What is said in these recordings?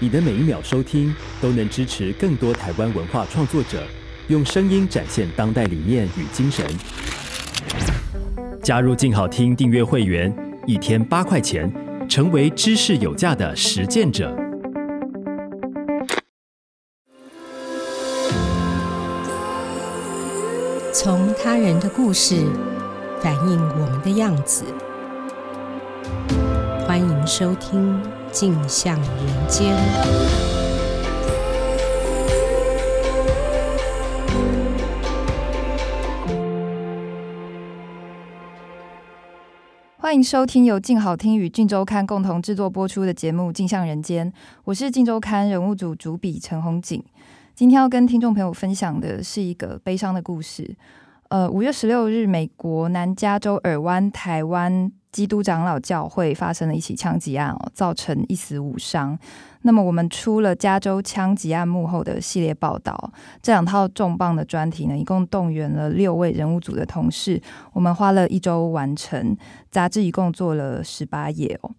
你的每一秒收听都能支持更多台湾文化创作者，用声音展现当代理念与精神。加入静好听订阅会员，一天八块钱，成为知识有价的实践者。从他人的故事反映我们的样子。欢迎收听《镜像人间》。欢迎收听由静好听与镜周刊共同制作播出的节目《镜像人间》，我是镜周刊人物组主笔陈红锦。今天要跟听众朋友分享的是一个悲伤的故事。呃，五月十六日，美国南加州尔湾台湾基督长老教会发生了一起枪击案哦，造成一死五伤。那么，我们出了加州枪击案幕后的系列报道，这两套重磅的专题呢，一共动员了六位人物组的同事，我们花了一周完成。杂志一共做了十八页哦。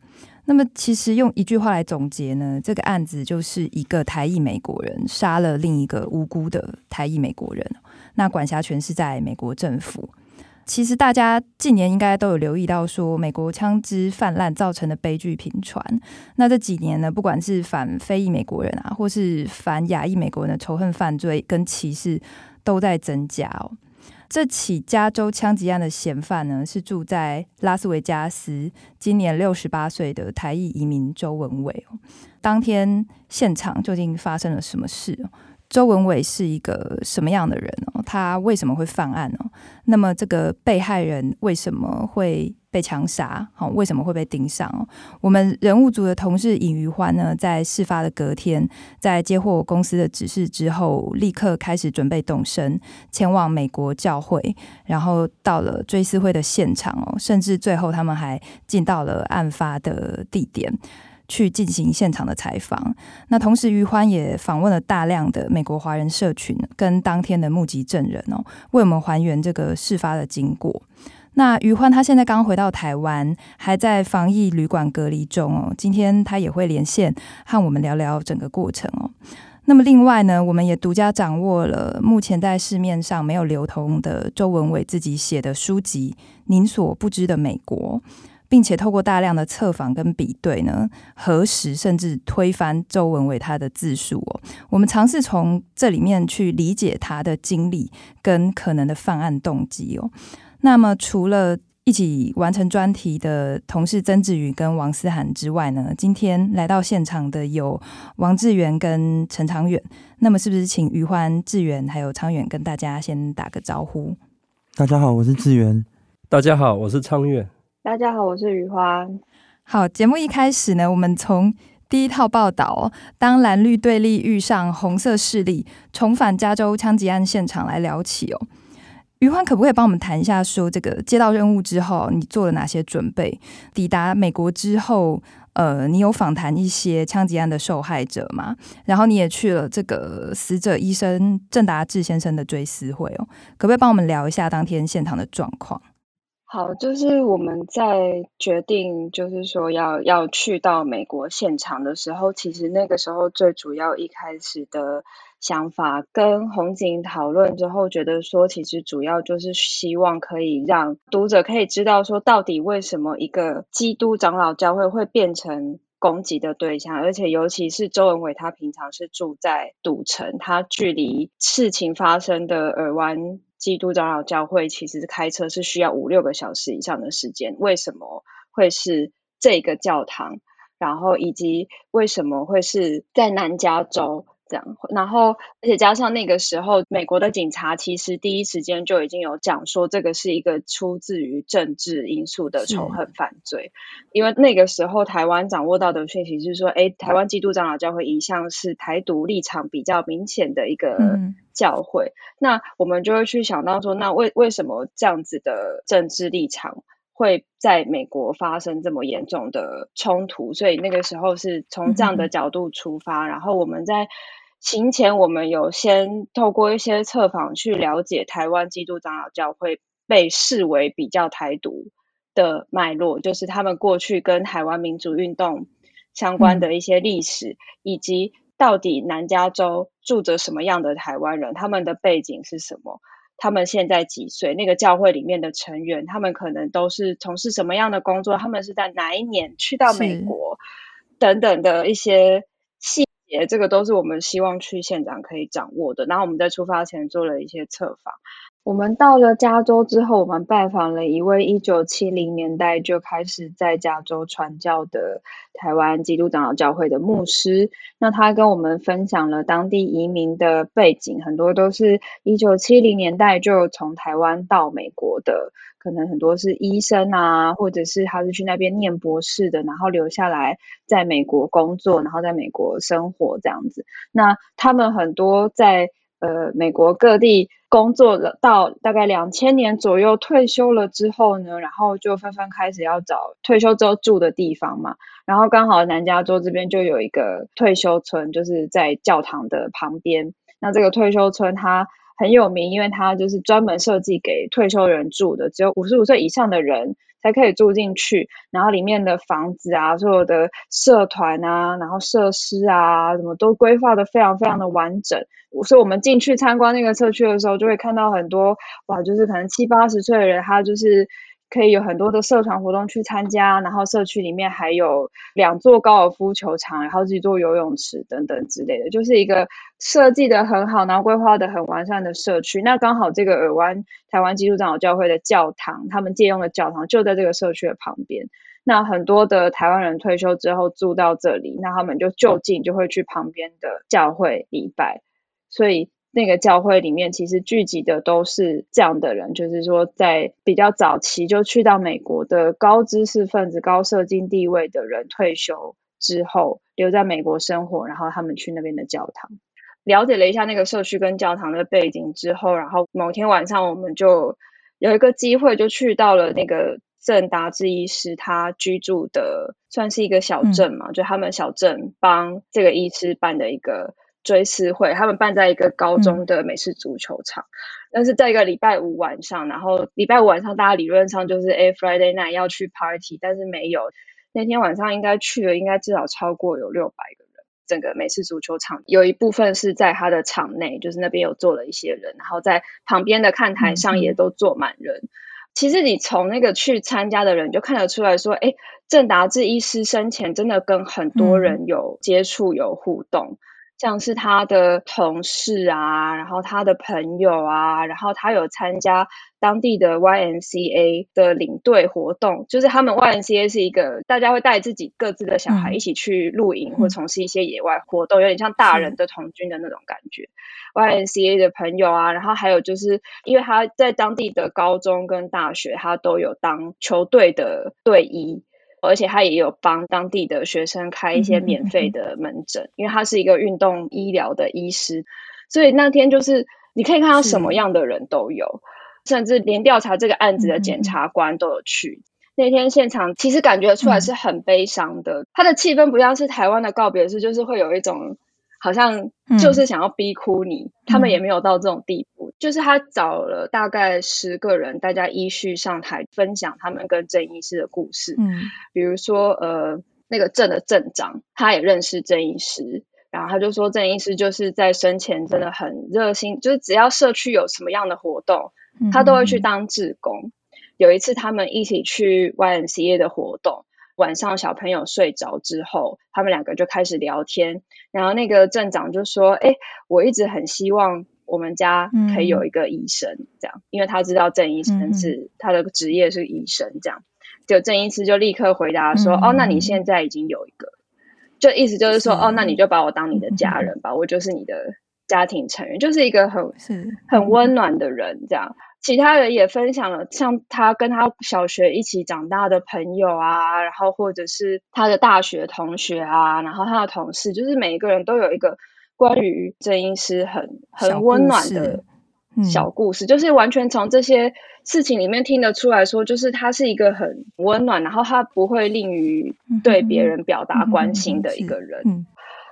那么，其实用一句话来总结呢，这个案子就是一个台裔美国人杀了另一个无辜的台裔美国人。那管辖权是在美国政府。其实大家近年应该都有留意到，说美国枪支泛滥造成的悲剧频传。那这几年呢，不管是反非裔美国人啊，或是反亚裔美国人的仇恨犯罪跟歧视都在增加哦。这起加州枪击案的嫌犯呢，是住在拉斯维加斯，今年六十八岁的台裔移民周文伟。当天现场究竟发生了什么事？周文伟是一个什么样的人哦？他为什么会犯案呢？那么这个被害人为什么会被枪杀？好，为什么会被盯上？哦我们人物组的同事尹余欢呢，在事发的隔天，在接获公司的指示之后，立刻开始准备动身，前往美国教会，然后到了追思会的现场哦，甚至最后他们还进到了案发的地点。去进行现场的采访，那同时于欢也访问了大量的美国华人社群跟当天的目击证人哦，为我们还原这个事发的经过。那于欢他现在刚回到台湾，还在防疫旅馆隔离中哦。今天他也会连线和我们聊聊整个过程哦。那么另外呢，我们也独家掌握了目前在市面上没有流通的周文伟自己写的书籍《您所不知的美国》。并且透过大量的测访跟比对呢，核实甚至推翻周文伟他的自述哦。我们尝试从这里面去理解他的经历跟可能的犯案动机哦。那么除了一起完成专题的同事曾志宇跟王思涵之外呢，今天来到现场的有王志源跟陈长远。那么是不是请余欢、志源还有昌远跟大家先打个招呼？大家好，我是志源。大家好，我是昌远。大家好，我是余欢。好，节目一开始呢，我们从第一套报道“当蓝绿对立遇上红色势力，重返加州枪击案现场”来聊起哦。余欢，可不可以帮我们谈一下，说这个接到任务之后，你做了哪些准备？抵达美国之后，呃，你有访谈一些枪击案的受害者吗？然后你也去了这个死者医生郑达志先生的追思会哦，可不可以帮我们聊一下当天现场的状况？好，就是我们在决定，就是说要要去到美国现场的时候，其实那个时候最主要一开始的想法，跟红景讨论之后，觉得说其实主要就是希望可以让读者可以知道说，到底为什么一个基督长老教会会变成攻击的对象，而且尤其是周文伟，他平常是住在赌城，他距离事情发生的尔湾。基督长老教会其实开车是需要五六个小时以上的时间，为什么会是这个教堂？然后以及为什么会是在南加州这样？然后而且加上那个时候，美国的警察其实第一时间就已经有讲说，这个是一个出自于政治因素的仇恨犯罪，因为那个时候台湾掌握到的讯息是说，诶，台湾基督长老教会一向是台独立场比较明显的一个。嗯教会，那我们就会去想到说，那为为什么这样子的政治立场会在美国发生这么严重的冲突？所以那个时候是从这样的角度出发，嗯、然后我们在行前，我们有先透过一些测访去了解台湾基督长老教会被视为比较台独的脉络，就是他们过去跟台湾民主运动相关的一些历史，以及到底南加州住着什么样的台湾人，他们的背景是什么？他们现在几岁？那个教会里面的成员，他们可能都是从事什么样的工作？他们是在哪一年去到美国？等等的一些细也，这个都是我们希望去现场可以掌握的。然后我们在出发前做了一些测访。我们到了加州之后，我们拜访了一位一九七零年代就开始在加州传教的台湾基督长老教会的牧师。那他跟我们分享了当地移民的背景，很多都是一九七零年代就从台湾到美国的，可能很多是医生啊，或者是他是去那边念博士的，然后留下来在美国工作，然后在美国生活这样子。那他们很多在。呃，美国各地工作了到大概两千年左右退休了之后呢，然后就纷纷开始要找退休之后住的地方嘛。然后刚好南加州这边就有一个退休村，就是在教堂的旁边。那这个退休村它很有名，因为它就是专门设计给退休人住的，只有五十五岁以上的人才可以住进去。然后里面的房子啊，所有的社团啊，然后设施啊，什么都规划得非常非常的完整。所以我们进去参观那个社区的时候，就会看到很多哇，就是可能七八十岁的人，他就是。可以有很多的社团活动去参加，然后社区里面还有两座高尔夫球场，然后几座游泳池等等之类的，就是一个设计的很好，然后规划的很完善的社区。那刚好这个尔湾台湾基督长老教会的教堂，他们借用的教堂就在这个社区的旁边。那很多的台湾人退休之后住到这里，那他们就就近就会去旁边的教会礼拜，所以。那个教会里面其实聚集的都是这样的人，就是说在比较早期就去到美国的高知识分子、高社经地位的人退休之后留在美国生活，然后他们去那边的教堂，了解了一下那个社区跟教堂的背景之后，然后某天晚上我们就有一个机会就去到了那个郑达志医师他居住的算是一个小镇嘛，嗯、就他们小镇帮这个医师办的一个。追思会，他们办在一个高中的美式足球场，嗯、但是在一个礼拜五晚上，然后礼拜五晚上大家理论上就是 a Friday night 要去 party，但是没有，那天晚上应该去了，应该至少超过有六百个人。整个美式足球场有一部分是在他的场内，就是那边有坐了一些人，然后在旁边的看台上也都坐满人。嗯、其实你从那个去参加的人就看得出来说，哎，郑达志医师生前真的跟很多人有接触、有互动。嗯像是他的同事啊，然后他的朋友啊，然后他有参加当地的 YMCA 的领队活动，就是他们 YMCA 是一个大家会带自己各自的小孩一起去露营或从事一些野外活动，有点像大人的童军的那种感觉。YMCA 的朋友啊，然后还有就是因为他在当地的高中跟大学，他都有当球队的队医。而且他也有帮当地的学生开一些免费的门诊，因为他是一个运动医疗的医师，所以那天就是你可以看到什么样的人都有，甚至连调查这个案子的检察官都有去。那天现场其实感觉出来是很悲伤的，他的气氛不像是台湾的告别式，就是会有一种。好像就是想要逼哭你，嗯、他们也没有到这种地步。嗯、就是他找了大概十个人，大家依序上台分享他们跟郑医师的故事。嗯，比如说呃，那个镇的镇长，他也认识郑医师，然后他就说郑医师就是在生前真的很热心，就是只要社区有什么样的活动，他都会去当志工。嗯、有一次他们一起去 YMCA 的活动。晚上小朋友睡着之后，他们两个就开始聊天。然后那个镇长就说：“哎，我一直很希望我们家可以有一个医生，嗯、这样，因为他知道郑医生是、嗯、他的职业是医生，这样。”就郑医师就立刻回答说：“嗯、哦，那你现在已经有一个，就意思就是说，是哦，那你就把我当你的家人吧，嗯、我就是你的家庭成员，就是一个很很温暖的人，这样。”其他人也分享了，像他跟他小学一起长大的朋友啊，然后或者是他的大学同学啊，然后他的同事，就是每一个人都有一个关于郑医师很很温暖的小故事，嗯、就是完全从这些事情里面听得出来说，就是他是一个很温暖，然后他不会吝于对别人表达关心的一个人。嗯嗯嗯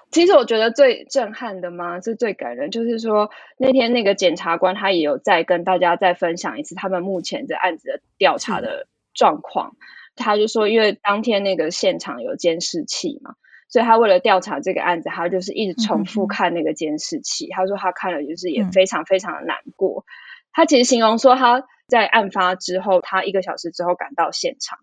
其实我觉得最震撼的嘛，是最感人，就是说那天那个检察官他也有再跟大家再分享一次他们目前这案子的调查的状况。他就说，因为当天那个现场有监视器嘛，所以他为了调查这个案子，他就是一直重复看那个监视器。嗯、他说他看了就是也非常非常的难过。嗯、他其实形容说他在案发之后，他一个小时之后赶到现场。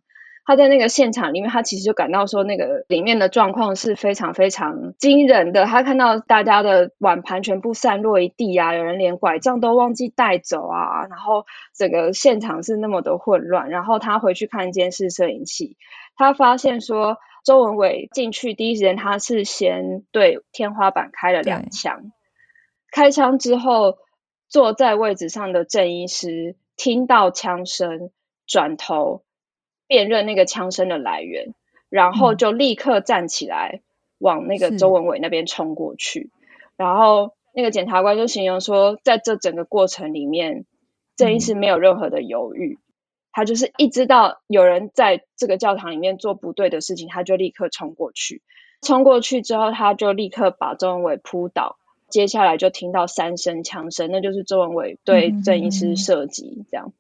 他在那个现场里面，他其实就感到说，那个里面的状况是非常非常惊人的。他看到大家的碗盘全部散落一地啊，有人连拐杖都忘记带走啊，然后整个现场是那么的混乱。然后他回去看监视摄影器，他发现说，周文伟进去第一时间，他是先对天花板开了两枪。开枪之后，坐在位置上的郑医师听到枪声，转头。辨认那个枪声的来源，然后就立刻站起来，往那个周文伟那边冲过去。然后那个检察官就形容说，在这整个过程里面，郑医师没有任何的犹豫，他就是一知道有人在这个教堂里面做不对的事情，他就立刻冲过去。冲过去之后，他就立刻把周文伟扑倒。接下来就听到三声枪声，那就是周文伟对郑医师射击，这样。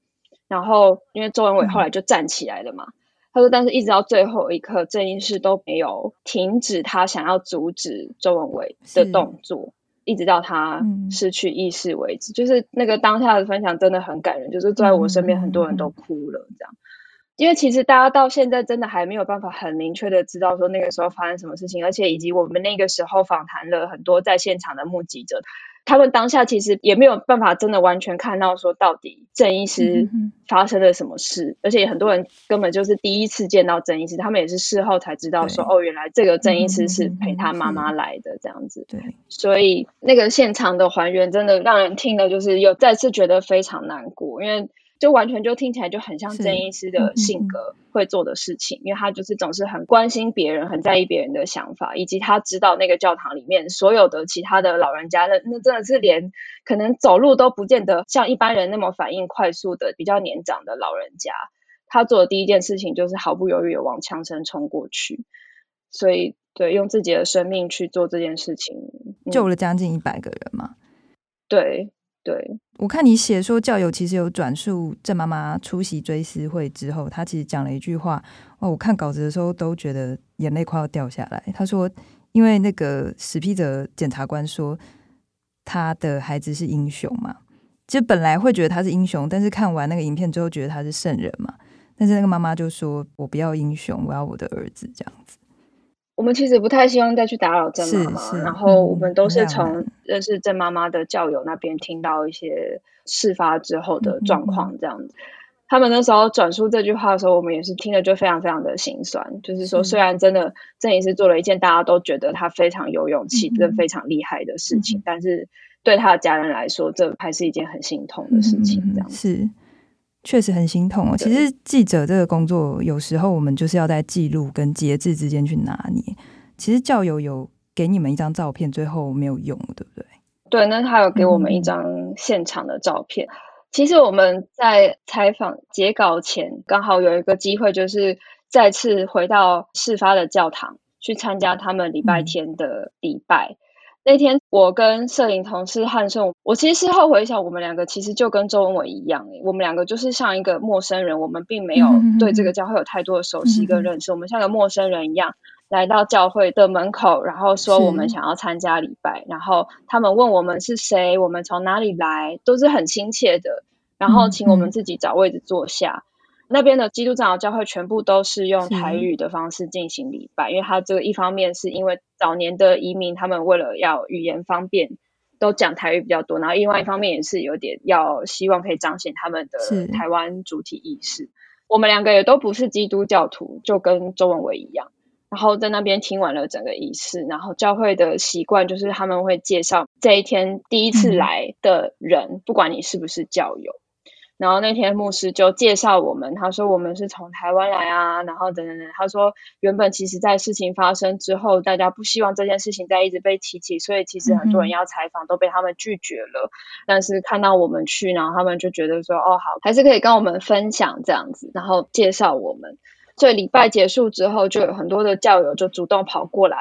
然后，因为周文伟后来就站起来了嘛，嗯、他说，但是一直到最后一刻，郑医师都没有停止他想要阻止周文伟的动作，一直到他失去意识为止。嗯、就是那个当下的分享真的很感人，就是坐在我身边很多人都哭了，这样。嗯、因为其实大家到现在真的还没有办法很明确的知道说那个时候发生什么事情，而且以及我们那个时候访谈了很多在现场的目击者。他们当下其实也没有办法真的完全看到说到底郑医师发生了什么事，嗯、而且很多人根本就是第一次见到郑医师，他们也是事后才知道说哦，原来这个郑医师是陪他妈妈来的这样子。对，所以那个现场的还原真的让人听了就是有再次觉得非常难过，因为。就完全就听起来就很像郑医师的性格会做的事情，嗯嗯、因为他就是总是很关心别人，很在意别人的想法，以及他知道那个教堂里面所有的其他的老人家，那那真的是连可能走路都不见得像一般人那么反应快速的比较年长的老人家，他做的第一件事情就是毫不犹豫的往枪声冲过去，所以对，用自己的生命去做这件事情，嗯、救了将近一百个人嘛，对。对，我看你写说教友其实有转述郑妈妈出席追思会之后，她其实讲了一句话哦，我看稿子的时候都觉得眼泪快要掉下来。她说，因为那个史匹哲检察官说他的孩子是英雄嘛，其实本来会觉得他是英雄，但是看完那个影片之后觉得他是圣人嘛。但是那个妈妈就说，我不要英雄，我要我的儿子这样子。我们其实不太希望再去打扰郑妈妈，然后我们都是从认识郑妈妈的教友那边听到一些事发之后的状况，这样子。他们那时候转述这句话的时候，我们也是听了就非常非常的心酸。就是说，虽然真的郑医师做了一件大家都觉得他非常有勇气跟非常厉害的事情，但是对他的家人来说，这还是一件很心痛的事情。这样子。嗯嗯，是。确实很心痛哦。其实记者这个工作，有时候我们就是要在记录跟节制之间去拿捏。其实教友有给你们一张照片，最后没有用，对不对？对，那他有给我们一张现场的照片。嗯、其实我们在采访截稿前，刚好有一个机会，就是再次回到事发的教堂，去参加他们礼拜天的礼拜。嗯那天我跟摄影同事汉胜，我其实事后回想，我们两个其实就跟周文伟一样，我们两个就是像一个陌生人，我们并没有对这个教会有太多的熟悉跟认识，我们像个陌生人一样来到教会的门口，然后说我们想要参加礼拜，然后他们问我们是谁，我们从哪里来，都是很亲切的，然后请我们自己找位置坐下。那边的基督长老教会全部都是用台语的方式进行礼拜，因为他这个一方面是因为早年的移民，他们为了要语言方便，都讲台语比较多，然后另外一方面也是有点要希望可以彰显他们的台湾主体意识。我们两个也都不是基督教徒，就跟周文伟一样，然后在那边听完了整个仪式，然后教会的习惯就是他们会介绍这一天第一次来的人，嗯、不管你是不是教友。然后那天牧师就介绍我们，他说我们是从台湾来啊，然后等等等。他说原本其实在事情发生之后，大家不希望这件事情再一直被提起，所以其实很多人要采访都被他们拒绝了。嗯、但是看到我们去，然后他们就觉得说哦好，还是可以跟我们分享这样子，然后介绍我们。所以礼拜结束之后，就有很多的教友就主动跑过来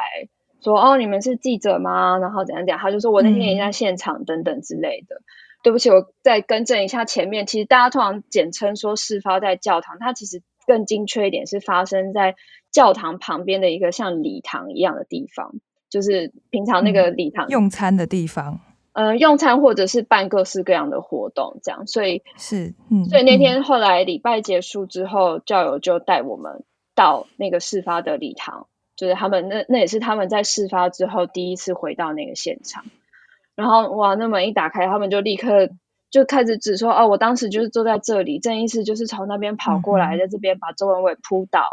说哦你们是记者吗？然后怎样讲？他就说我那天也在现场等等之类的。对不起，我再更正一下前面。其实大家通常简称说事发在教堂，它其实更精确一点是发生在教堂旁边的一个像礼堂一样的地方，就是平常那个礼堂、嗯、用餐的地方。呃，用餐或者是办各式各样的活动，这样，所以是，嗯，所以那天后来礼拜结束之后，嗯、教友就带我们到那个事发的礼堂，就是他们那那也是他们在事发之后第一次回到那个现场，然后哇，那门一打开，他们就立刻就开始指说，哦，我当时就是坐在这里，郑医师就是从那边跑过来，嗯、在这边把周文伟扑倒，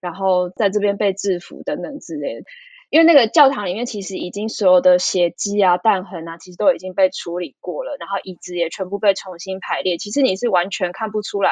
然后在这边被制服等等之类的。因为那个教堂里面其实已经所有的血迹啊、弹痕啊，其实都已经被处理过了，然后椅子也全部被重新排列。其实你是完全看不出来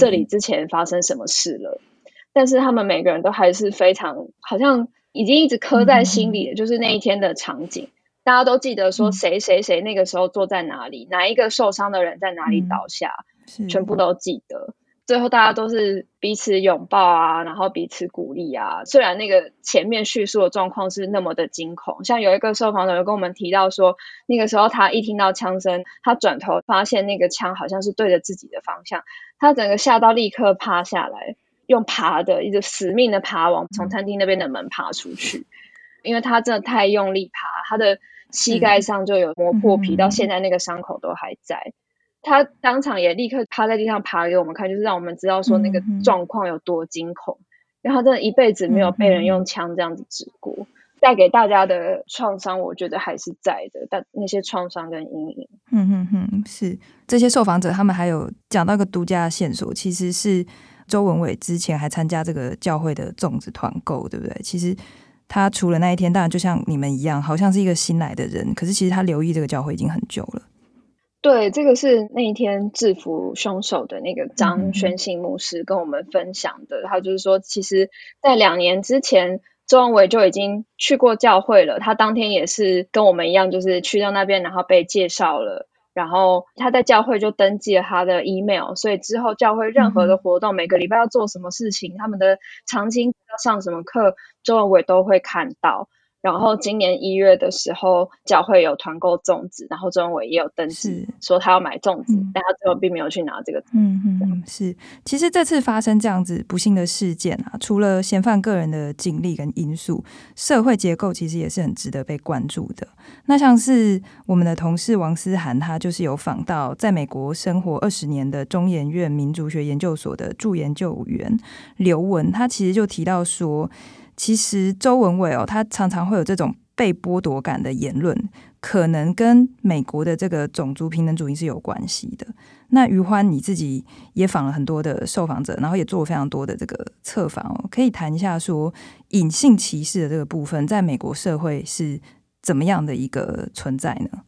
这里之前发生什么事了。是但是他们每个人都还是非常，好像已经一直刻在心里的，嗯、就是那一天的场景，大家都记得说谁谁谁那个时候坐在哪里，嗯、哪一个受伤的人在哪里倒下，嗯、全部都记得。最后大家都是彼此拥抱啊，然后彼此鼓励啊。虽然那个前面叙述的状况是那么的惊恐，像有一个受访者有跟我们提到说，那个时候他一听到枪声，他转头发现那个枪好像是对着自己的方向，他整个吓到立刻趴下来，用爬的一直死命的爬往从餐厅那边的门爬出去，因为他真的太用力爬，他的膝盖上就有磨破皮，到现在那个伤口都还在。他当场也立刻趴在地上爬给我们看，就是让我们知道说那个状况有多惊恐。然后、真的一辈子没有被人用枪这样子指过，带给大家的创伤，我觉得还是在的。但那些创伤跟阴影，嗯哼哼，是这些受访者他们还有讲到一个独家的线索，其实是周文伟之前还参加这个教会的粽子团购，对不对？其实他除了那一天，当然就像你们一样，好像是一个新来的人，可是其实他留意这个教会已经很久了。对，这个是那一天制服凶手的那个张宣信牧师跟我们分享的。他就是说，其实，在两年之前，周文伟就已经去过教会了。他当天也是跟我们一样，就是去到那边，然后被介绍了。然后他在教会就登记了他的 email，所以之后教会任何的活动，每个礼拜要做什么事情，他们的长青要上什么课，周文伟都会看到。然后今年一月的时候，教会有团购粽子，然后周文伟也有登记说他要买粽子，嗯、但他最后并没有去拿这个。嗯嗯嗯，是。其实这次发生这样子不幸的事件啊，除了嫌犯个人的经历跟因素，社会结构其实也是很值得被关注的。那像是我们的同事王思涵，他就是有访到在美国生活二十年的中研院民族学研究所的助研究员刘文，他其实就提到说。其实周文伟哦，他常常会有这种被剥夺感的言论，可能跟美国的这个种族平等主义是有关系的。那余欢你自己也访了很多的受访者，然后也做了非常多的这个测访哦，可以谈一下说隐性歧视的这个部分，在美国社会是怎么样的一个存在呢？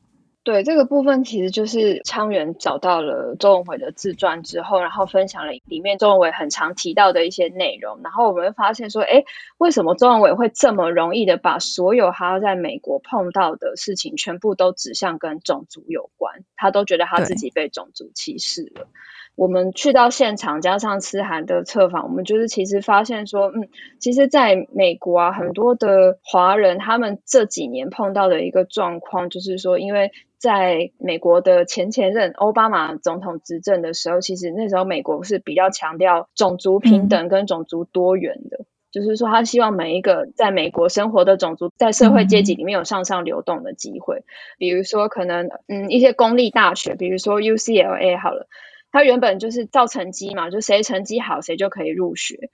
对，这个部分，其实就是昌元找到了周文伟的自传之后，然后分享了里面周文伟很常提到的一些内容。然后我们会发现说，哎，为什么周文伟会这么容易的把所有他在美国碰到的事情全部都指向跟种族有关？他都觉得他自己被种族歧视了。我们去到现场，加上思涵的测访，我们就是其实发现说，嗯，其实在美国啊，很多的华人他们这几年碰到的一个状况，就是说，因为在美国的前前任奥巴马总统执政的时候，其实那时候美国是比较强调种族平等跟种族多元的，嗯、就是说他希望每一个在美国生活的种族在社会阶级里面有向上流动的机会，比如说可能嗯一些公立大学，比如说 UCLA 好了。它原本就是照成绩嘛，就谁成绩好谁就可以入学。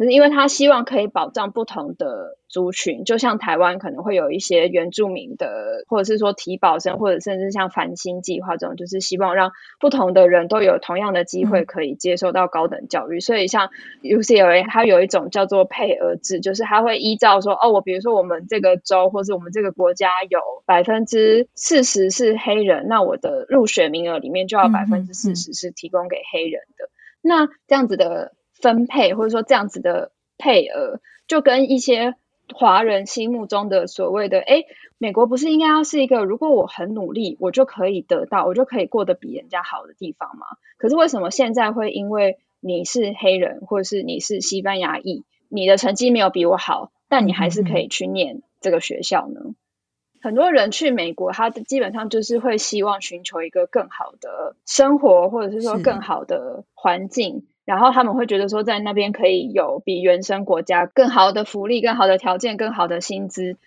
可是因为他希望可以保障不同的族群，就像台湾可能会有一些原住民的，或者是说提保生，或者甚至像繁星计划这种，就是希望让不同的人都有同样的机会可以接受到高等教育。嗯、所以像 UCLA 它有一种叫做配额制，就是它会依照说，哦，我比如说我们这个州或是我们这个国家有百分之四十是黑人，那我的入学名额里面就要百分之四十是提供给黑人的。嗯嗯、那这样子的。分配或者说这样子的配额，就跟一些华人心目中的所谓的“哎，美国不是应该要是一个如果我很努力，我就可以得到，我就可以过得比人家好的地方吗？”可是为什么现在会因为你是黑人，或者是你是西班牙裔，你的成绩没有比我好，但你还是可以去念这个学校呢？嗯嗯。很多人去美国，他基本上就是会希望寻求一个更好的生活，或者是说更好的环境。然后他们会觉得说，在那边可以有比原生国家更好的福利、更好的条件、更好的薪资，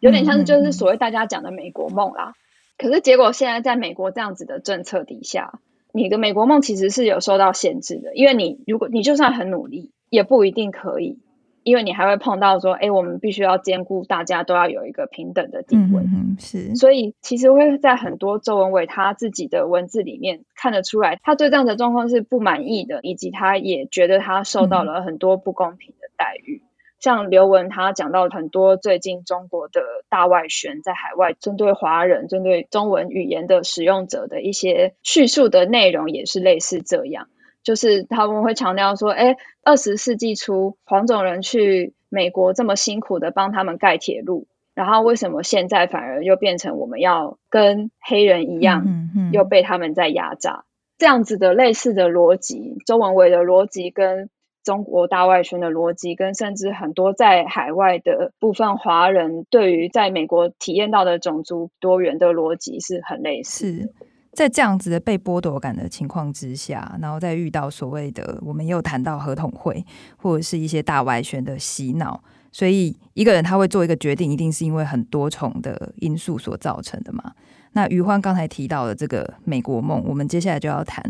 有点像是就是所谓大家讲的美国梦啦。可是结果现在在美国这样子的政策底下，你的美国梦其实是有受到限制的，因为你如果你就算很努力，也不一定可以。因为你还会碰到说，哎，我们必须要兼顾大家都要有一个平等的地位，嗯，是。所以其实会在很多周文伟他自己的文字里面看得出来，他对这样的状况是不满意的，以及他也觉得他受到了很多不公平的待遇。嗯、像刘文他讲到很多最近中国的大外宣在海外针对华人、针对中文语言的使用者的一些叙述的内容，也是类似这样。就是他们会强调说，哎，二十世纪初黄种人去美国这么辛苦的帮他们盖铁路，然后为什么现在反而又变成我们要跟黑人一样，又被他们在压榨？这样子的类似的逻辑，周文伟的逻辑跟中国大外宣的逻辑，跟甚至很多在海外的部分华人对于在美国体验到的种族多元的逻辑是很类似。在这样子的被剥夺感的情况之下，然后再遇到所谓的我们又谈到合同会或者是一些大外宣的洗脑，所以一个人他会做一个决定，一定是因为很多重的因素所造成的嘛。那余欢刚才提到的这个美国梦，我们接下来就要谈，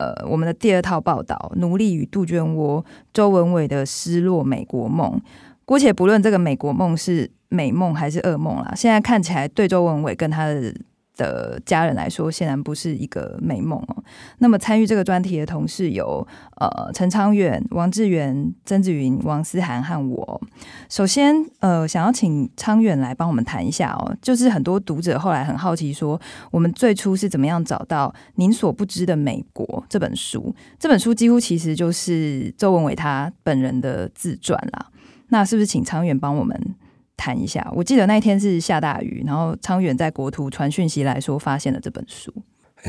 呃，我们的第二套报道《奴隶与杜鹃窝》，周文伟的失落美国梦。姑且不论这个美国梦是美梦还是噩梦啦，现在看起来对周文伟跟他的。的家人来说，显然不是一个美梦哦。那么参与这个专题的同事有呃陈昌远、王志源、曾子云、王思涵和我。首先呃，想要请昌远来帮我们谈一下哦，就是很多读者后来很好奇说，我们最初是怎么样找到《您所不知的美国》这本书？这本书几乎其实就是周文伟他本人的自传啦。那是不是请昌远帮我们？谈一下，我记得那一天是下大雨，然后昌远在国图传讯息来说发现了这本书。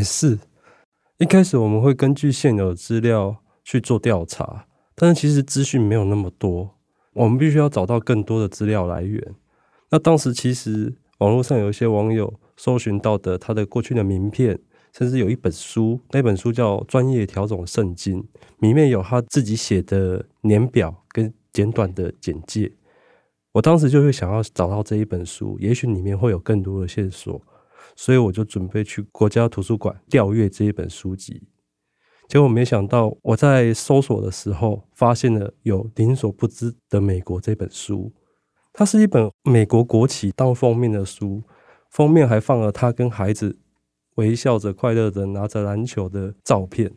是一开始我们会根据现有资料去做调查，但是其实资讯没有那么多，我们必须要找到更多的资料来源。那当时其实网络上有一些网友搜寻到的他的过去的名片，甚至有一本书，那本书叫《专业调整圣经》，里面有他自己写的年表跟简短的简介。我当时就会想要找到这一本书，也许里面会有更多的线索，所以我就准备去国家图书馆调阅这一本书籍。结果没想到，我在搜索的时候发现了有《您所不知的美国》这本书，它是一本美国国旗当封面的书，封面还放了他跟孩子微笑着、快乐着拿着篮球的照片。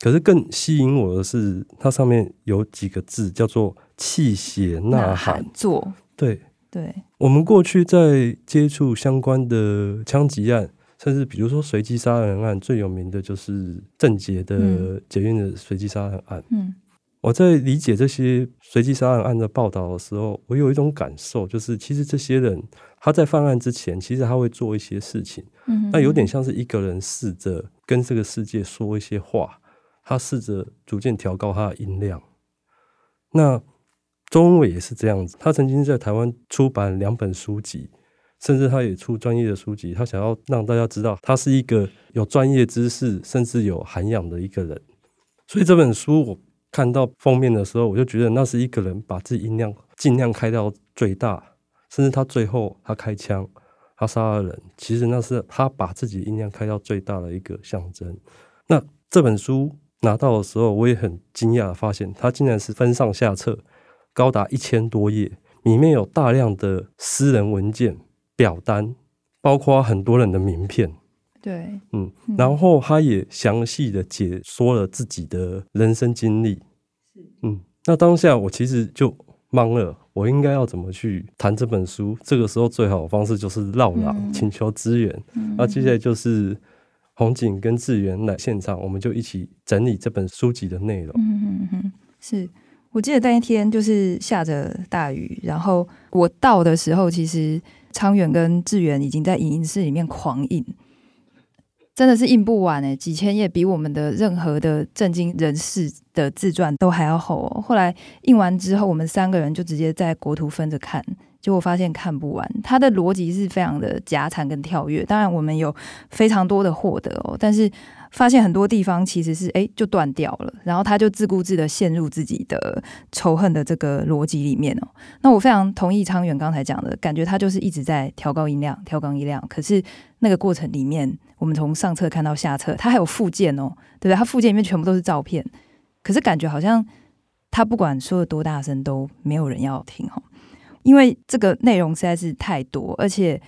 可是更吸引我的是，它上面有几个字叫做。泣血呐喊，做对对。我们过去在接触相关的枪击案，甚至比如说随机杀人案，最有名的就是郑捷的捷运的随机杀人案。嗯，我在理解这些随机杀人案的报道的时候，我有一种感受，就是其实这些人他在犯案之前，其实他会做一些事情。嗯，那有点像是一个人试着跟这个世界说一些话，他试着逐渐调高他的音量。那周文伟也是这样子，他曾经在台湾出版两本书籍，甚至他也出专业的书籍。他想要让大家知道，他是一个有专业知识，甚至有涵养的一个人。所以这本书我看到封面的时候，我就觉得那是一个人把自己音量尽量开到最大，甚至他最后他开枪，他杀了人，其实那是他把自己音量开到最大的一个象征。那这本书拿到的时候，我也很惊讶的发现，它竟然是分上下册。高达一千多页，里面有大量的私人文件、表单，包括很多人的名片。对，嗯，然后他也详细的解说了自己的人生经历。嗯，那当下我其实就懵了，我应该要怎么去谈这本书？这个时候最好的方式就是绕廊请求支援。那接下来就是洪景跟志源来现场，我们就一起整理这本书籍的内容。嗯嗯嗯，是。我记得那一天就是下着大雨，然后我到的时候，其实昌远跟志远已经在影音室里面狂印，真的是印不完哎，几千页比我们的任何的政经人士的自传都还要厚哦。后来印完之后，我们三个人就直接在国图分着看，结果发现看不完。他的逻辑是非常的夹杂跟跳跃，当然我们有非常多的获得哦，但是。发现很多地方其实是哎，就断掉了，然后他就自顾自的陷入自己的仇恨的这个逻辑里面哦。那我非常同意昌远刚才讲的感觉，他就是一直在调高音量，调高音量。可是那个过程里面，我们从上册看到下册，他还有附件哦，对不对？他附件里面全部都是照片，可是感觉好像他不管说的多大声都没有人要听哦，因为这个内容实在是太多，而且。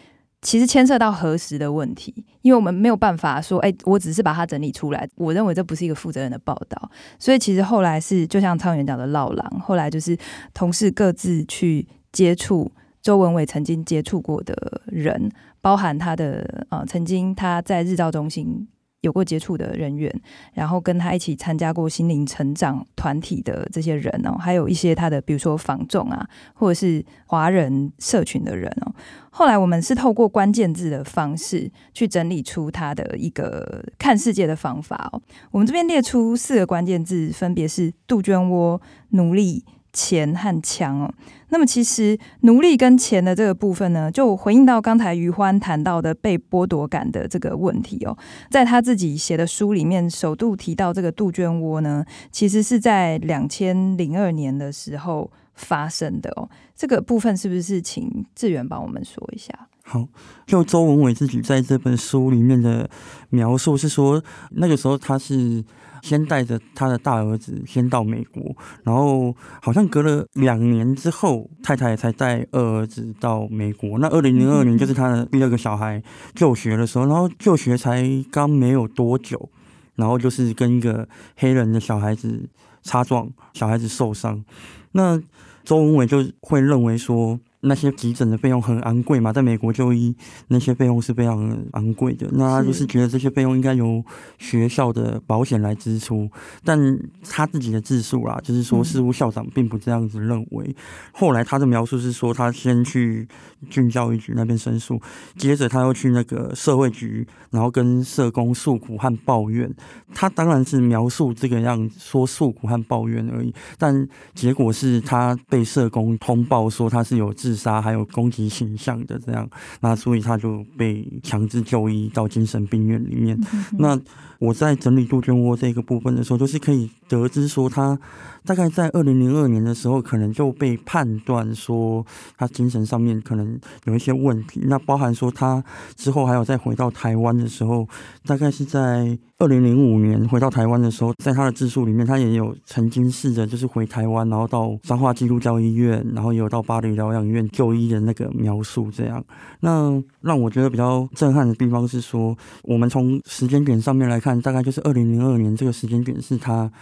其实牵涉到核实的问题，因为我们没有办法说，哎，我只是把它整理出来。我认为这不是一个负责任的报道，所以其实后来是就像昌元讲的老狼，后来就是同事各自去接触周文伟曾经接触过的人，包含他的呃曾经他在日照中心。有过接触的人员，然后跟他一起参加过心灵成长团体的这些人哦，还有一些他的，比如说房仲啊，或者是华人社群的人哦。后来我们是透过关键字的方式去整理出他的一个看世界的方法哦。我们这边列出四个关键字，分别是杜鹃窝、奴隶。钱和枪哦，那么其实奴隶跟钱的这个部分呢，就回应到刚才余欢谈到的被剥夺感的这个问题哦，在他自己写的书里面，首度提到这个杜鹃窝呢，其实是在两千零二年的时候发生的哦。这个部分是不是请志远帮我们说一下？好，就周文伟自己在这本书里面的描述是说，那个时候他是。先带着他的大儿子先到美国，然后好像隔了两年之后，太太才带二儿子到美国。那二零零二年就是他的第二个小孩就学的时候，然后就学才刚没有多久，然后就是跟一个黑人的小孩子擦撞，小孩子受伤。那周文伟就会认为说。那些急诊的费用很昂贵嘛，在美国就医那些费用是非常昂贵的。那他就是觉得这些费用应该由学校的保险来支出，但他自己的自述啦，就是说似乎校长并不这样子认为。后来他的描述是说，他先去郡教育局那边申诉，接着他又去那个社会局，然后跟社工诉苦和抱怨。他当然是描述这个样子，说诉苦和抱怨而已，但结果是他被社工通报说他是有自杀还有攻击形象的这样，那所以他就被强制就医到精神病院里面。那我在整理杜鹃窝这个部分的时候，就是可以得知说他。大概在二零零二年的时候，可能就被判断说他精神上面可能有一些问题。那包含说他之后还有再回到台湾的时候，大概是在二零零五年回到台湾的时候，在他的自述里面，他也有曾经试着就是回台湾，然后到彰化基督教医院，然后也有到巴黎疗养院就医的那个描述。这样，那让我觉得比较震撼的地方是说，我们从时间点上面来看，大概就是二零零二年这个时间点是他。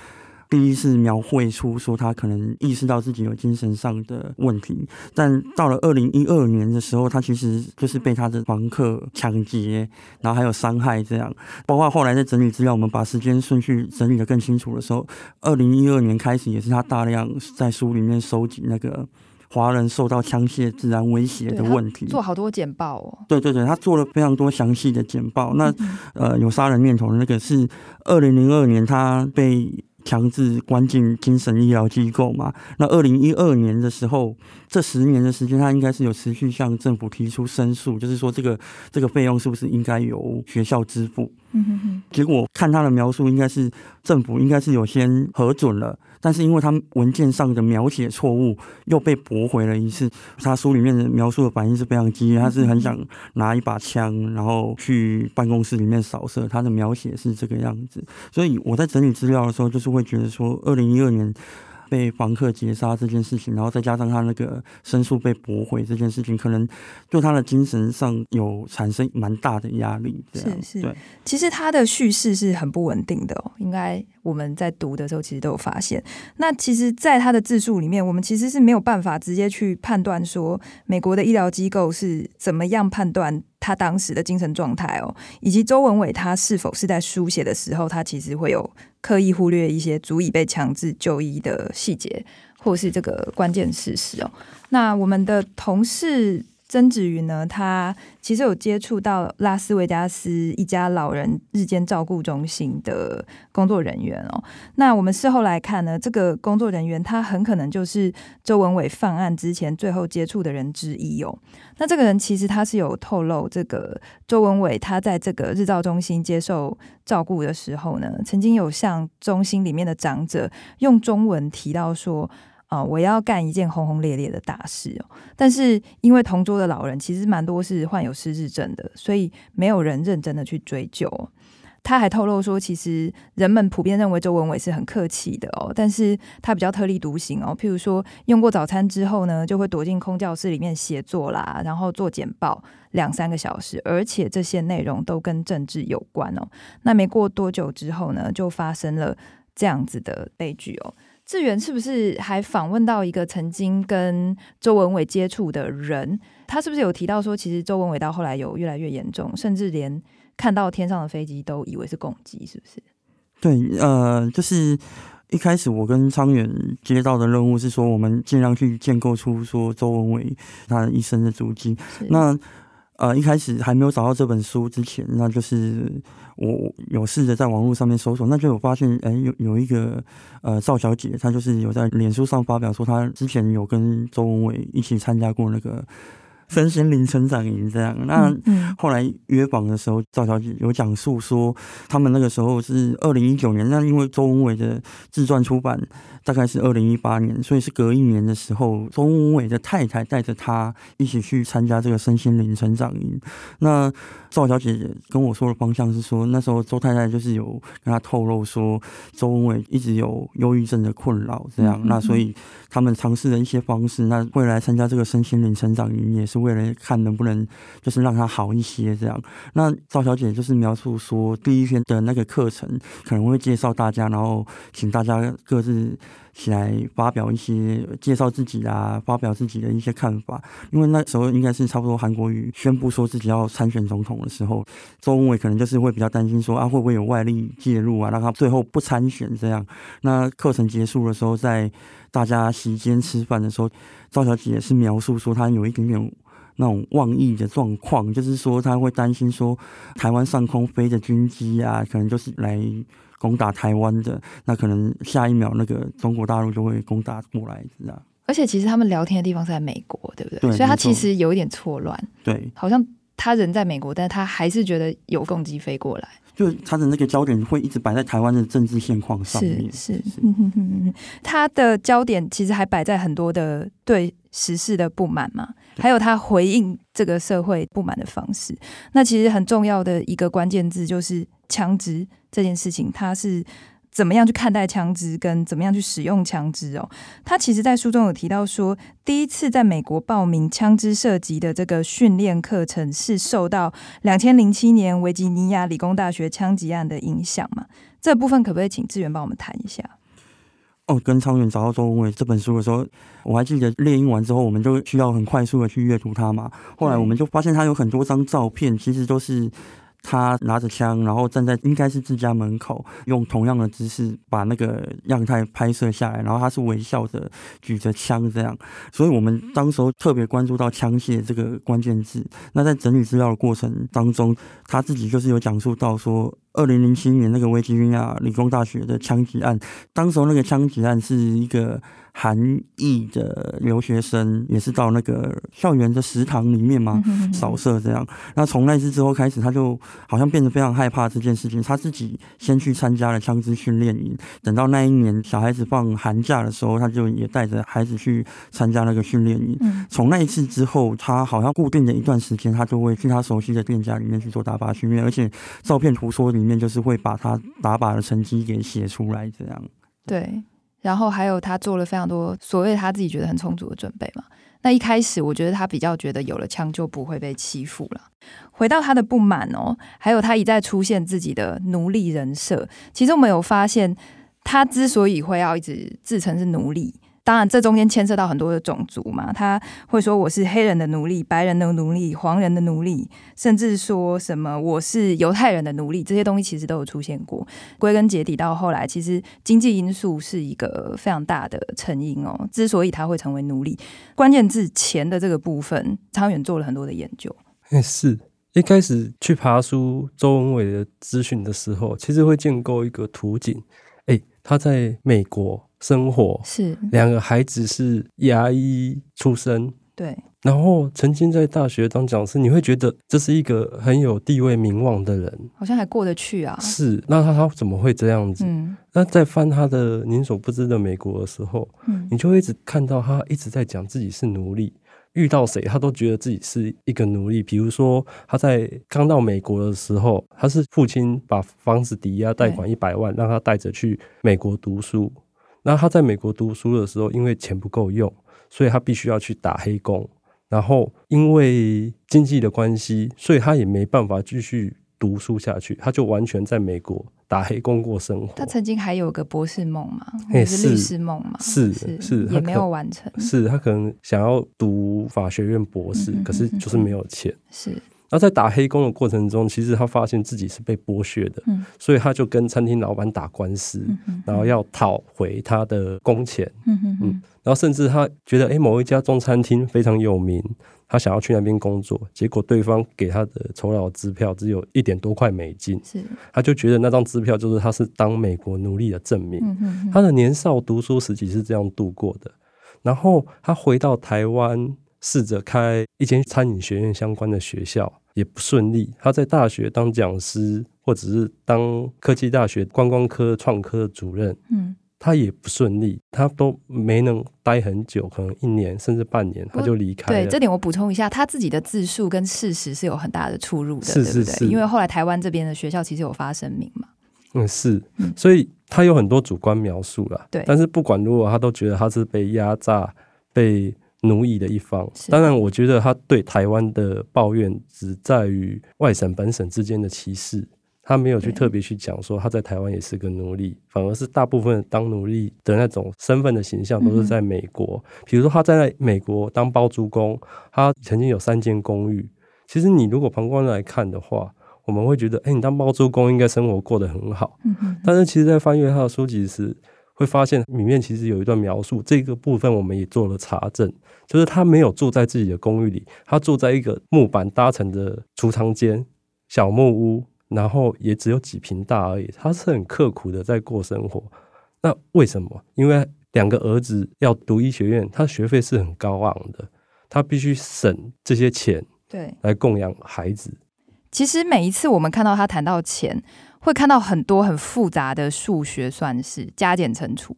第一次描绘出说他可能意识到自己有精神上的问题，但到了二零一二年的时候，他其实就是被他的房客抢劫，然后还有伤害这样。包括后来在整理资料，我们把时间顺序整理得更清楚的时候，二零一二年开始也是他大量在书里面收集那个华人受到枪械自然威胁的问题，做好多简报哦。对对对，他做了非常多详细的简报。那呃，有杀人念头的那个是二零零二年他被。强制关进精神医疗机构嘛？那二零一二年的时候，这十年的时间，他应该是有持续向政府提出申诉，就是说这个这个费用是不是应该由学校支付？嗯哼哼。结果看他的描述，应该是政府应该是有先核准了。但是因为他文件上的描写错误，又被驳回了一次。他书里面的描述的反应是非常激烈，他是很想拿一把枪，然后去办公室里面扫射。他的描写是这个样子，所以我在整理资料的时候，就是会觉得说，二零一二年。被房客劫杀这件事情，然后再加上他那个申诉被驳回这件事情，可能对他的精神上有产生蛮大的压力。这样，是是，对。其实他的叙事是很不稳定的哦，应该我们在读的时候其实都有发现。那其实，在他的自述里面，我们其实是没有办法直接去判断说美国的医疗机构是怎么样判断他当时的精神状态哦，以及周文伟他是否是在书写的时候，他其实会有。刻意忽略一些足以被强制就医的细节，或是这个关键事实哦。那我们的同事。曾子云呢，他其实有接触到拉斯维加斯一家老人日间照顾中心的工作人员哦。那我们事后来看呢，这个工作人员他很可能就是周文伟犯案之前最后接触的人之一哦。那这个人其实他是有透露，这个周文伟他在这个日照中心接受照顾的时候呢，曾经有向中心里面的长者用中文提到说。啊、我要干一件轰轰烈烈的大事哦！但是因为同桌的老人其实蛮多是患有失智症的，所以没有人认真的去追究。他还透露说，其实人们普遍认为周文伟是很客气的哦，但是他比较特立独行哦。譬如说，用过早餐之后呢，就会躲进空教室里面写作啦，然后做简报两三个小时，而且这些内容都跟政治有关哦。那没过多久之后呢，就发生了这样子的悲剧哦。志远是不是还访问到一个曾经跟周文伟接触的人？他是不是有提到说，其实周文伟到后来有越来越严重，甚至连看到天上的飞机都以为是共机，是不是？对，呃，就是一开始我跟昌远接到的任务是说，我们尽量去建构出说周文伟他一生的足迹。那呃，一开始还没有找到这本书之前，那就是我有试着在网络上面搜索，那就有发现，哎、有有一个呃赵小姐，她就是有在脸书上发表说，她之前有跟周文伟一起参加过那个。身心灵成长营这样，那后来约访的时候，赵小姐有讲述说，他们那个时候是二零一九年，那因为周文伟的自传出版大概是二零一八年，所以是隔一年的时候，周文伟的太太带着他一起去参加这个身心灵成长营。那赵小姐跟我说的方向是说，那时候周太太就是有跟他透露说，周文伟一直有忧郁症的困扰这样，那所以他们尝试了一些方式，那未来参加这个身心灵成长营也是。为了看能不能就是让他好一些这样，那赵小姐就是描述说，第一天的那个课程可能会介绍大家，然后请大家各自起来发表一些介绍自己啊，发表自己的一些看法。因为那时候应该是差不多韩国瑜宣布说自己要参选总统的时候，周文伟可能就是会比较担心说啊，会不会有外力介入啊，让他最后不参选这样。那课程结束的时候，在大家席间吃饭的时候，赵小姐是描述说，她有一点点。那种妄议的状况，就是说他会担心说，台湾上空飞的军机啊，可能就是来攻打台湾的，那可能下一秒那个中国大陆就会攻打过来，这样。而且其实他们聊天的地方是在美国，对不对？对，所以他其实有一点错乱。对，好像他人在美国，但是他还是觉得有攻击飞过来。就他的那个焦点会一直摆在台湾的政治现况上面。是是，是 他的焦点其实还摆在很多的对时事的不满嘛，还有他回应这个社会不满的方式。那其实很重要的一个关键字就是枪支这件事情，他是。怎么样去看待枪支，跟怎么样去使用枪支哦？他其实，在书中有提到说，第一次在美国报名枪支射击的这个训练课程，是受到两千零七年维吉尼亚理工大学枪击案的影响嘛？这部分可不可以请志远帮我们谈一下？哦，跟超远找到周文伟这本书的时候，我还记得猎鹰完之后，我们就需要很快速的去阅读它嘛。后来我们就发现，它有很多张照片，其实都是。他拿着枪，然后站在应该是自家门口，用同样的姿势把那个样态拍摄下来，然后他是微笑着举着枪这样，所以我们当时候特别关注到枪械这个关键字。那在整理资料的过程当中，他自己就是有讲述到说，二零零七年那个维吉尼亚理工大学的枪击案，当时候那个枪击案是一个。韩裔的留学生也是到那个校园的食堂里面嘛，扫射这样。那从那次之后开始，他就好像变得非常害怕这件事情。他自己先去参加了枪支训练营，等到那一年小孩子放寒假的时候，他就也带着孩子去参加那个训练营。从那一次之后，他好像固定的一段时间，他就会去他熟悉的店家里面去做打靶训练，而且照片图说里面就是会把他打靶的成绩给写出来这样。对。然后还有他做了非常多所谓他自己觉得很充足的准备嘛。那一开始我觉得他比较觉得有了枪就不会被欺负了。回到他的不满哦，还有他一再出现自己的奴隶人设。其实我们有发现，他之所以会要一直自称是奴隶，当然，这中间牵涉到很多的种族嘛，他会说我是黑人的奴隶、白人的奴隶、黄人的奴隶，甚至说什么我是犹太人的奴隶，这些东西其实都有出现过。归根结底，到后来，其实经济因素是一个非常大的成因哦。之所以他会成为奴隶，关键字钱的这个部分，昌远做了很多的研究。是一开始去爬书周文伟的资讯的时候，其实会建构一个图景。哎，他在美国。生活是两个孩子是牙医出身，对，然后曾经在大学当讲师，你会觉得这是一个很有地位名望的人，好像还过得去啊。是，那他他怎么会这样子？嗯，那在翻他的您所不知的美国的时候，嗯，你就会一直看到他一直在讲自己是奴隶。遇到谁，他都觉得自己是一个奴隶。比如说，他在刚到美国的时候，他是父亲把房子抵押贷款一百万，让他带着去美国读书。那他在美国读书的时候，因为钱不够用，所以他必须要去打黑工。然后因为经济的关系，所以他也没办法继续读书下去，他就完全在美国打黑工过生活。他曾经还有个博士梦嘛，也是律师梦嘛，是是，是也没有完成。是他可能想要读法学院博士，嗯，可是就是没有钱。是。那在打黑工的过程中，其实他发现自己是被剥削的，嗯、所以他就跟餐厅老板打官司，然后要讨回他的工钱。嗯嗯嗯、然后甚至他觉得，哎，某一家中餐厅非常有名，他想要去那边工作，结果对方给他的酬劳支票只有一点多块美金，是他就觉得那张支票就是他是当美国奴隶的证明。嗯、他的年少读书时期是这样度过的，然后他回到台湾。试着开一间餐饮学院相关的学校也不顺利。他在大学当讲师，或者是当科技大学观光科创科的主任，嗯，他也不顺利，他都没能待很久，可能一年甚至半年他就离开了。对，这点我补充一下，他自己的自述跟事实是有很大的出入的，是是是，对不对？因为后来台湾这边的学校其实有发声明嘛。嗯，是，所以他有很多主观描述了。对，但是不管如何，他都觉得他是被压榨，被。奴役的一方，当然，我觉得他对台湾的抱怨只在于外省本省之间的歧视，他没有去特别去讲说他在台湾也是个奴隶，反而是大部分当奴隶的那种身份的形象都是在美国。比如说他在美国当包租公，他曾经有三间公寓。其实你如果旁观来看的话，我们会觉得，哎，你当包租公应该生活过得很好。但是其实，在翻阅他的书籍时，会发现里面其实有一段描述，这个部分我们也做了查证，就是他没有住在自己的公寓里，他住在一个木板搭成的储藏间小木屋，然后也只有几平大而已。他是很刻苦的在过生活。那为什么？因为两个儿子要读医学院，他学费是很高昂的，他必须省这些钱，对，来供养孩子。其实每一次我们看到他谈到钱。会看到很多很复杂的数学算式，加减乘除。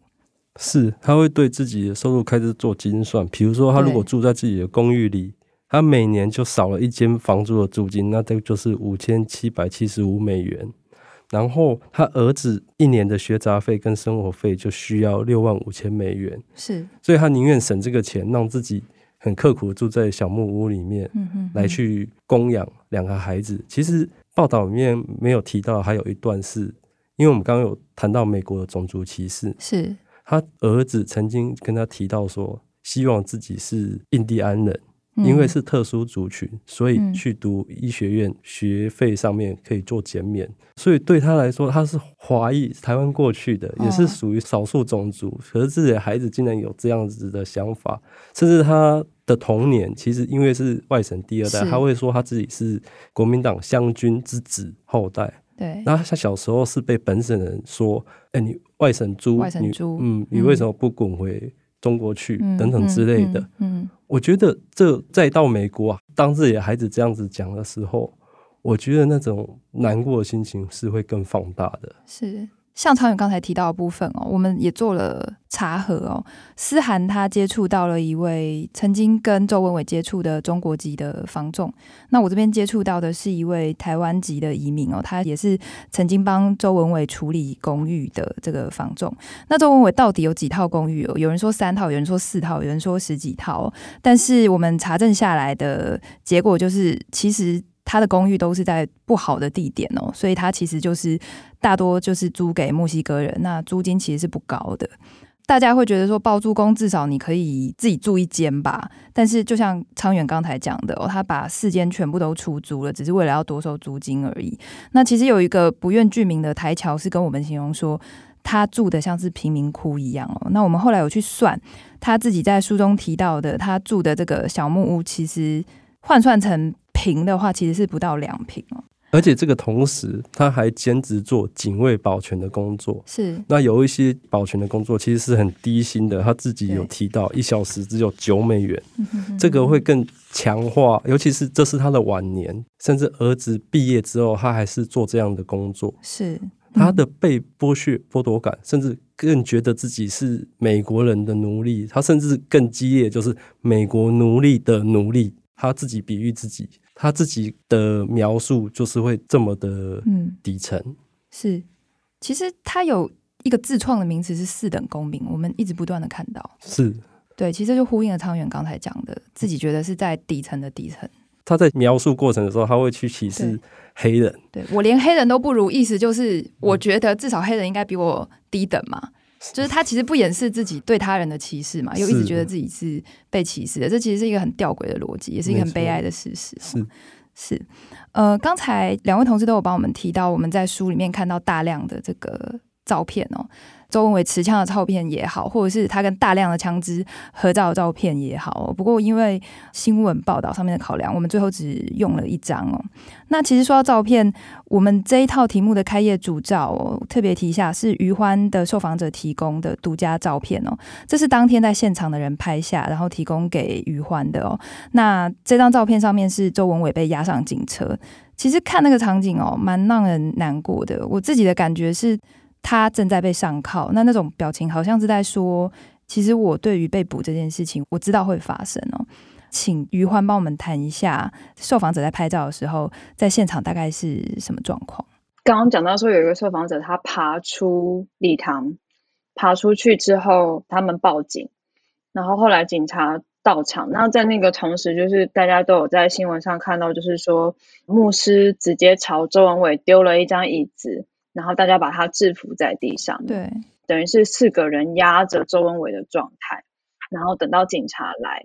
是，他会对自己的收入开支做精算。比如说，他如果住在自己的公寓里，他每年就少了一间房租的租金，那这个就是五千七百七十五美元。然后他儿子一年的学杂费跟生活费就需要六万五千美元。是，所以他宁愿省这个钱，让自己很刻苦住在小木屋里面，嗯哼，来去供养两个孩子。其实。报道里面没有提到，还有一段是，因为我们刚刚有谈到美国的种族歧视，是。他儿子曾经跟他提到说，希望自己是印第安人，因为是特殊族群，所以去读医学院学费上面可以做减免，所以对他来说，他是华裔，台湾过去的，也是属于少数种族，可是自己的孩子竟然有这样子的想法，甚至他。的童年其实因为是外省第二代，他会说他自己是国民党湘军之子后代。对，那他小时候是被本省人说：“哎、欸，你外省猪，外省猪，嗯，你为什么不滚回中国去？”等等之类的。嗯，我觉得这再到美国啊，当自己的孩子这样子讲的时候，我觉得那种难过的心情是会更放大的。是。像昌远刚才提到的部分哦，我们也做了查核哦。思涵他接触到了一位曾经跟周文伟接触的中国籍的房仲，那我这边接触到的是一位台湾籍的移民哦，他也是曾经帮周文伟处理公寓的这个房仲。那周文伟到底有几套公寓哦？有人说三套，有人说四套，有人说十几套，但是我们查证下来的结果就是，其实。他的公寓都是在不好的地点哦，所以他其实就是大多就是租给墨西哥人，那租金其实是不高的。大家会觉得说包租公至少你可以自己住一间吧，但是就像昌远刚才讲的哦，他把四间全部都出租了，只是为了要多收租金而已。那其实有一个不愿具名的台侨是跟我们形容说，他住的像是贫民窟一样哦。那我们后来有去算，他自己在书中提到的，他住的这个小木屋，其实换算成坪的话，其实是不到两平哦。而且这个同时，他还兼职做警卫保全的工作。是，那有一些保全的工作其实是很低薪的。他自己有提到，一小时只有九美元，这个会更强化。尤其是这是他的晚年，甚至儿子毕业之后，他还是做这样的工作。是，他的被剥削、剥夺感，甚至更觉得自己是美国人的奴隶。他甚至更激烈，就是美国奴隶的奴隶。他自己比喻自己。他自己的描述就是会这么的底层。嗯，是，其实他有一个自创的名词是四等公民，我们一直不断的看到，是。对，其实就呼应了汤圆刚才讲的，自己觉得是在底层的底层。他在描述过程的时候，他会去歧视黑人，对，对我连黑人都不如，意思就是我觉得至少黑人应该比我低等嘛。就是他其实不掩饰自己对他人的歧视嘛，又一直觉得自己是被歧视的，这其实是一个很吊诡的逻辑，也是一个很悲哀的事实。是是，呃，刚才两位同事都有帮我们提到，我们在书里面看到大量的这个照片哦。周文伟持枪的照片也好，或者是他跟大量的枪支合照的照片也好，不过因为新闻报道上面的考量，我们最后只用了一张哦。那其实说到照片，我们这一套题目的开业主照，特别提一下是余欢的受访者提供的独家照片哦，这是当天在现场的人拍下，然后提供给余欢的哦。那这张照片上面是周文伟被押上警车，其实看那个场景哦，蛮让人难过的。我自己的感觉是。他正在被上铐，那那种表情好像是在说：“其实我对于被捕这件事情，我知道会发生哦。”请余欢帮我们谈一下，受访者在拍照的时候，在现场大概是什么状况？刚刚讲到说，有一个受访者他爬出礼堂，爬出去之后，他们报警，然后后来警察到场。那在那个同时，就是大家都有在新闻上看到，就是说牧师直接朝周文伟丢了一张椅子。然后大家把他制服在地上，对，等于是四个人压着周文伟的状态，然后等到警察来，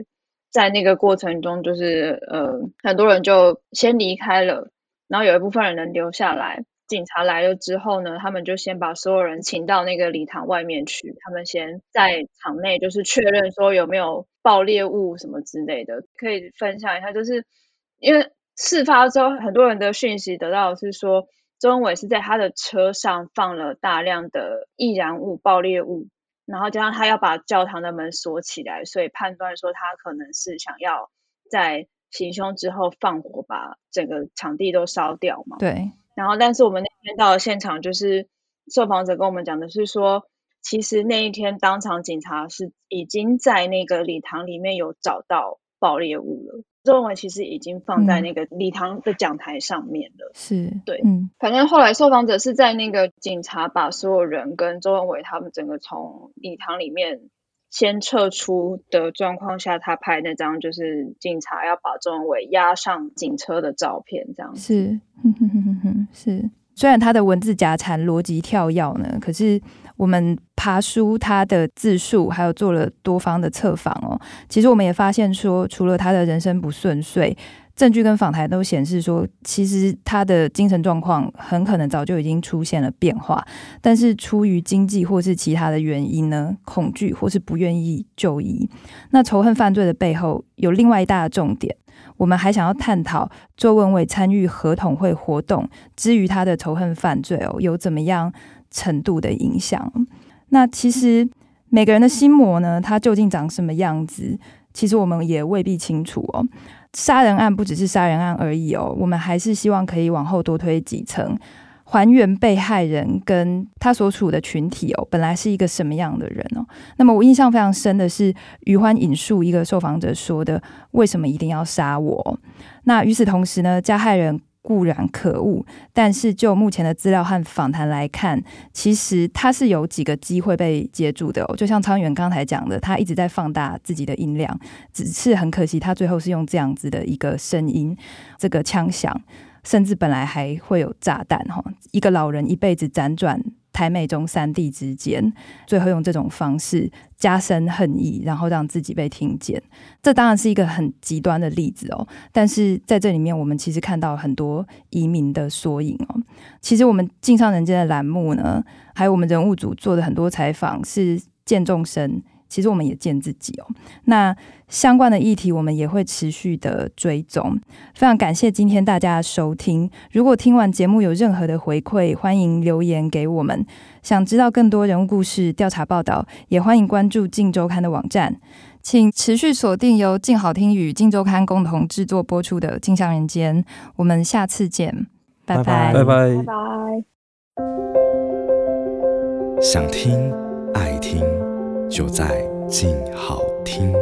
在那个过程中，就是呃，很多人就先离开了，然后有一部分人能留下来。警察来了之后呢，他们就先把所有人请到那个礼堂外面去，他们先在场内就是确认说有没有爆裂物什么之类的，可以分享一下，就是因为事发之后，很多人的讯息得到的是说。周文伟是在他的车上放了大量的易燃物、爆裂物，然后加上他要把教堂的门锁起来，所以判断说他可能是想要在行凶之后放火把整个场地都烧掉嘛。对。然后，但是我们那天到了现场，就是受访者跟我们讲的是说，其实那一天当场警察是已经在那个礼堂里面有找到爆裂物了。周文伟其实已经放在那个礼堂的讲台上面了，嗯、是对，嗯，反正后来受访者是在那个警察把所有人跟周文伟他们整个从礼堂里面先撤出的状况下，他拍那张就是警察要把周文伟押上警车的照片，这样是，哼哼哼哼是。虽然他的文字夹缠逻辑跳跃呢，可是我们爬书他的自述，还有做了多方的测访哦。其实我们也发现说，除了他的人生不顺遂，证据跟访谈都显示说，其实他的精神状况很可能早就已经出现了变化。但是出于经济或是其他的原因呢，恐惧或是不愿意就医。那仇恨犯罪的背后有另外一大的重点。我们还想要探讨周文伟参与合同会活动之于他的仇恨犯罪哦，有怎么样程度的影响？那其实每个人的心魔呢，他究竟长什么样子？其实我们也未必清楚哦。杀人案不只是杀人案而已哦，我们还是希望可以往后多推几层。还原被害人跟他所处的群体哦，本来是一个什么样的人哦？那么我印象非常深的是，余欢引述一个受访者说的：“为什么一定要杀我？”那与此同时呢，加害人固然可恶，但是就目前的资料和访谈来看，其实他是有几个机会被接住的哦。就像昌远刚才讲的，他一直在放大自己的音量，只是很可惜，他最后是用这样子的一个声音，这个枪响。甚至本来还会有炸弹哈，一个老人一辈子辗转台美中三地之间，最后用这种方式加深恨意，然后让自己被听见。这当然是一个很极端的例子哦，但是在这里面，我们其实看到很多移民的缩影哦。其实我们镜上人间的栏目呢，还有我们人物组做的很多采访是见众生。其实我们也见自己哦。那相关的议题，我们也会持续的追踪。非常感谢今天大家的收听。如果听完节目有任何的回馈，欢迎留言给我们。想知道更多人物故事、调查报道，也欢迎关注《镜周刊》的网站。请持续锁定由镜好听与《镜周刊》共同制作播出的《镜像人间》。我们下次见，拜拜，拜拜，拜拜。想听，爱听。就在静好听。